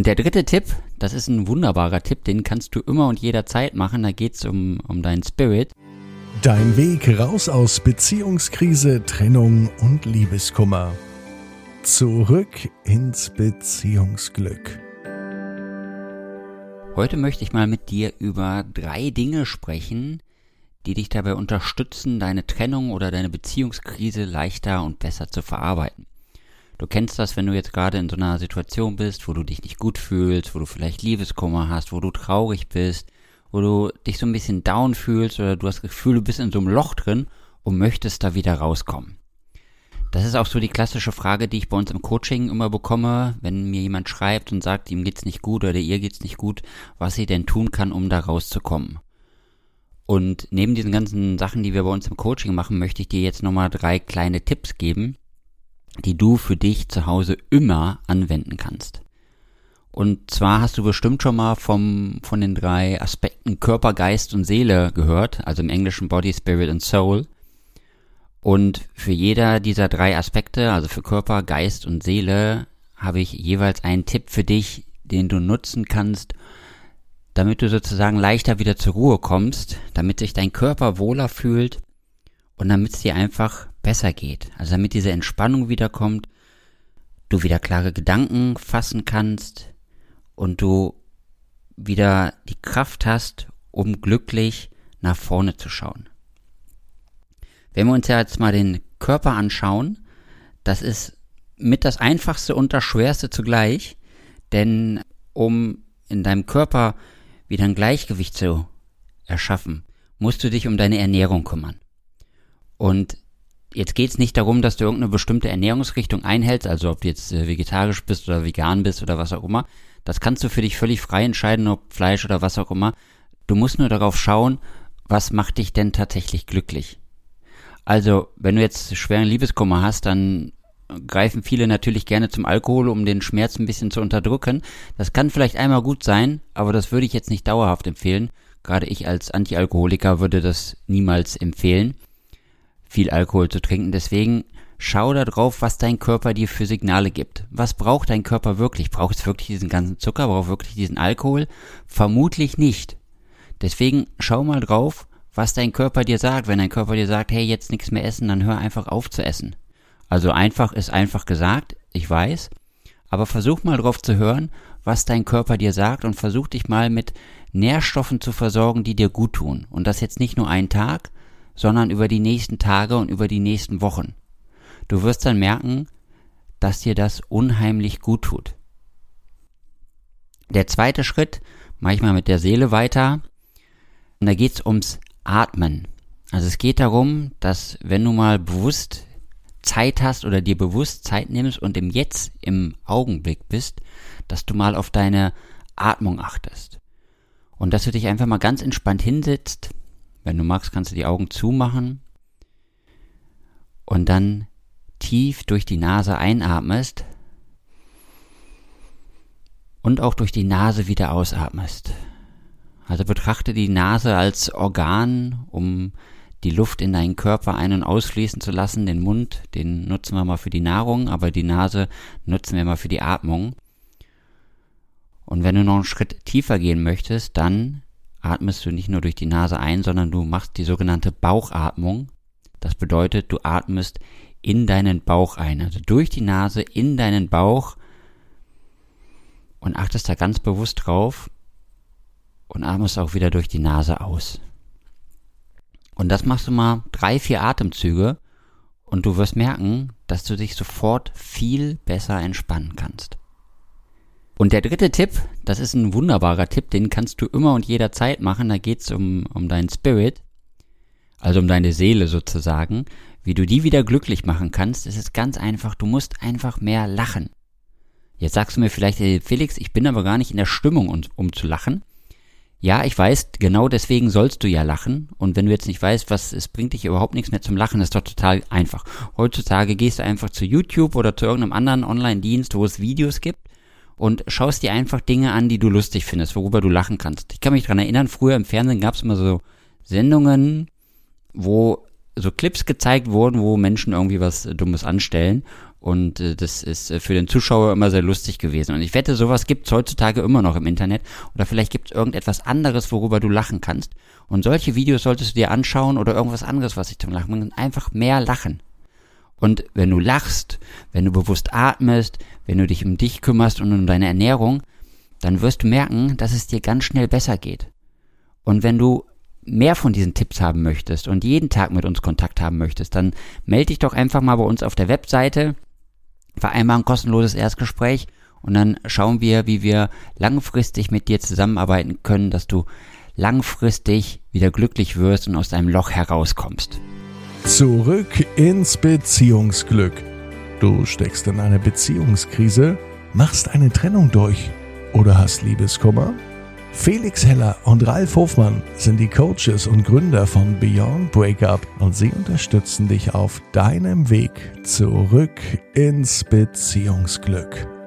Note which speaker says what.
Speaker 1: Und der dritte Tipp, das ist ein wunderbarer Tipp, den kannst du immer und jederzeit machen. Da geht's um, um deinen Spirit.
Speaker 2: Dein Weg raus aus Beziehungskrise, Trennung und Liebeskummer. Zurück ins Beziehungsglück.
Speaker 1: Heute möchte ich mal mit dir über drei Dinge sprechen, die dich dabei unterstützen, deine Trennung oder deine Beziehungskrise leichter und besser zu verarbeiten. Du kennst das, wenn du jetzt gerade in so einer Situation bist, wo du dich nicht gut fühlst, wo du vielleicht Liebeskummer hast, wo du traurig bist, wo du dich so ein bisschen down fühlst oder du hast das Gefühl, du bist in so einem Loch drin und möchtest da wieder rauskommen. Das ist auch so die klassische Frage, die ich bei uns im Coaching immer bekomme, wenn mir jemand schreibt und sagt, ihm geht's nicht gut oder ihr geht's nicht gut, was sie denn tun kann, um da rauszukommen. Und neben diesen ganzen Sachen, die wir bei uns im Coaching machen, möchte ich dir jetzt nochmal drei kleine Tipps geben, die du für dich zu Hause immer anwenden kannst. Und zwar hast du bestimmt schon mal vom, von den drei Aspekten Körper, Geist und Seele gehört, also im Englischen Body, Spirit und Soul. Und für jeder dieser drei Aspekte, also für Körper, Geist und Seele, habe ich jeweils einen Tipp für dich, den du nutzen kannst, damit du sozusagen leichter wieder zur Ruhe kommst, damit sich dein Körper wohler fühlt und damit es dir einfach besser geht. Also damit diese Entspannung wiederkommt, du wieder klare Gedanken fassen kannst und du wieder die Kraft hast, um glücklich nach vorne zu schauen. Wenn wir uns ja jetzt mal den Körper anschauen, das ist mit das einfachste und das schwerste zugleich, denn um in deinem Körper wieder ein Gleichgewicht zu erschaffen, musst du dich um deine Ernährung kümmern. Und jetzt geht's nicht darum, dass du irgendeine bestimmte Ernährungsrichtung einhältst, also ob du jetzt äh, vegetarisch bist oder vegan bist oder was auch immer. Das kannst du für dich völlig frei entscheiden, ob Fleisch oder was auch immer. Du musst nur darauf schauen, was macht dich denn tatsächlich glücklich. Also, wenn du jetzt schweren Liebeskummer hast, dann greifen viele natürlich gerne zum Alkohol, um den Schmerz ein bisschen zu unterdrücken. Das kann vielleicht einmal gut sein, aber das würde ich jetzt nicht dauerhaft empfehlen. Gerade ich als Antialkoholiker würde das niemals empfehlen viel Alkohol zu trinken. Deswegen schau da drauf, was dein Körper dir für Signale gibt. Was braucht dein Körper wirklich? Braucht es wirklich diesen ganzen Zucker? Braucht es wirklich diesen Alkohol? Vermutlich nicht. Deswegen schau mal drauf, was dein Körper dir sagt. Wenn dein Körper dir sagt, hey, jetzt nichts mehr essen, dann hör einfach auf zu essen. Also einfach ist einfach gesagt, ich weiß. Aber versuch mal drauf zu hören, was dein Körper dir sagt und versuch dich mal mit Nährstoffen zu versorgen, die dir gut tun. Und das jetzt nicht nur einen Tag, sondern über die nächsten Tage und über die nächsten Wochen. Du wirst dann merken, dass dir das unheimlich gut tut. Der zweite Schritt, manchmal mit der Seele weiter, und da geht's ums Atmen. Also es geht darum, dass wenn du mal bewusst Zeit hast oder dir bewusst Zeit nimmst und im Jetzt, im Augenblick bist, dass du mal auf deine Atmung achtest. Und dass du dich einfach mal ganz entspannt hinsetzt, wenn du magst, kannst du die Augen zumachen und dann tief durch die Nase einatmest und auch durch die Nase wieder ausatmest. Also betrachte die Nase als Organ, um die Luft in deinen Körper ein- und ausfließen zu lassen. Den Mund, den nutzen wir mal für die Nahrung, aber die Nase nutzen wir mal für die Atmung. Und wenn du noch einen Schritt tiefer gehen möchtest, dann atmest du nicht nur durch die Nase ein, sondern du machst die sogenannte Bauchatmung. Das bedeutet, du atmest in deinen Bauch ein, also durch die Nase in deinen Bauch und achtest da ganz bewusst drauf und atmest auch wieder durch die Nase aus. Und das machst du mal drei, vier Atemzüge und du wirst merken, dass du dich sofort viel besser entspannen kannst. Und der dritte Tipp, das ist ein wunderbarer Tipp, den kannst du immer und jederzeit machen. Da geht's um, um deinen Spirit, also um deine Seele sozusagen. Wie du die wieder glücklich machen kannst, ist es ganz einfach. Du musst einfach mehr lachen. Jetzt sagst du mir vielleicht, Felix, ich bin aber gar nicht in der Stimmung, um, um zu lachen. Ja, ich weiß, genau deswegen sollst du ja lachen. Und wenn du jetzt nicht weißt, was, es bringt dich überhaupt nichts mehr zum Lachen, ist doch total einfach. Heutzutage gehst du einfach zu YouTube oder zu irgendeinem anderen Online-Dienst, wo es Videos gibt und schaust dir einfach Dinge an, die du lustig findest, worüber du lachen kannst. Ich kann mich dran erinnern, früher im Fernsehen gab es immer so Sendungen, wo so Clips gezeigt wurden, wo Menschen irgendwie was Dummes anstellen. Und äh, das ist äh, für den Zuschauer immer sehr lustig gewesen. Und ich wette, sowas gibt's heutzutage immer noch im Internet. Oder vielleicht gibt's irgendetwas anderes, worüber du lachen kannst. Und solche Videos solltest du dir anschauen oder irgendwas anderes, was dich zum Lachen bringt. Einfach mehr lachen. Und wenn du lachst, wenn du bewusst atmest, wenn du dich um dich kümmerst und um deine Ernährung, dann wirst du merken, dass es dir ganz schnell besser geht. Und wenn du mehr von diesen Tipps haben möchtest und jeden Tag mit uns Kontakt haben möchtest, dann melde dich doch einfach mal bei uns auf der Webseite vereinbar ein kostenloses Erstgespräch und dann schauen wir, wie wir langfristig mit dir zusammenarbeiten können, dass du langfristig wieder glücklich wirst und aus deinem Loch herauskommst.
Speaker 2: Zurück ins Beziehungsglück. Du steckst in eine Beziehungskrise, machst eine Trennung durch oder hast Liebeskummer? Felix Heller und Ralf Hofmann sind die Coaches und Gründer von Beyond Breakup und sie unterstützen dich auf deinem Weg zurück ins Beziehungsglück.